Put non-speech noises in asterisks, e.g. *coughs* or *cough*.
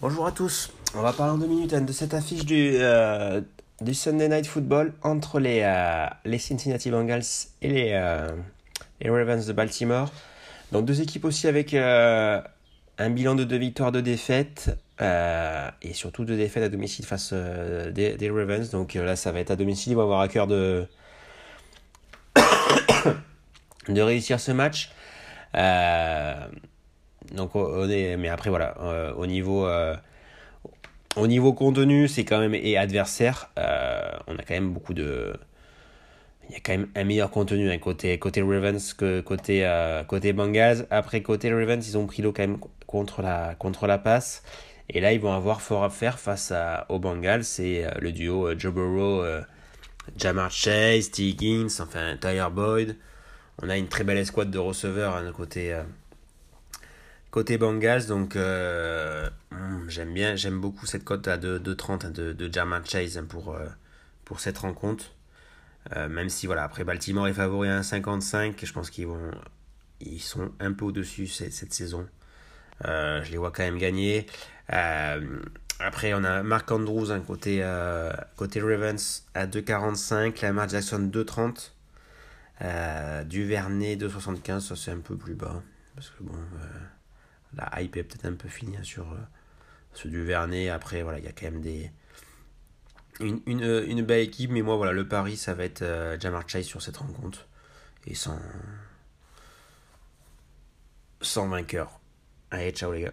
Bonjour à tous, on va parler en deux minutes hein, de cette affiche euh, du, Sunday Night Football entre les, euh, Cincinnati Bengals et les, euh, les Ravens de Baltimore. Donc deux équipes aussi avec un bilan de deux victoires, deux défaites et surtout deux défaites à domicile face des, des, Ravens. Donc là, ça va être à domicile. Ils vont avoir à cœur de *coughs* de réussir ce match. donc, mais après, voilà, au niveau au niveau contenu, c'est quand même et adversaire, euh, on a quand même beaucoup de il y a quand même un meilleur contenu hein, côté côté Ravens que côté euh, côté Bengals. Après côté Ravens, ils ont pris l'eau quand même contre la contre la passe et là ils vont avoir fort à faire face à, aux Bengals, c'est euh, le duo Joe Burrow Jamar Chase, T. Enfin Tyre Boyd. On a une très belle escouade de receveurs hein, côté Côté Bengals, donc euh, hmm, j'aime bien, j'aime beaucoup cette cote à 2,30 de, de, German Chase hein, pour, euh, pour cette rencontre. Euh, même si voilà, après Baltimore est favori à 1,55, je pense qu'ils vont ils sont un peu au-dessus cette, cette, saison. je les vois quand même gagner. après, on a Mark Andrews hein, côté, côté Ravens à 2,45, Lamar Jackson 2,30, Duvernay 2,75, ça c'est un peu plus bas. Parce que bon, la hype est peut-être un peu finie sur, euh, ce du Vernet. Après, voilà, il y a quand même des. Une, une, une, belle équipe, mais moi, voilà, le pari, ça va être euh, Jamar Chase sur cette rencontre. Et sans. Sans vainqueur. Allez, ciao les gars.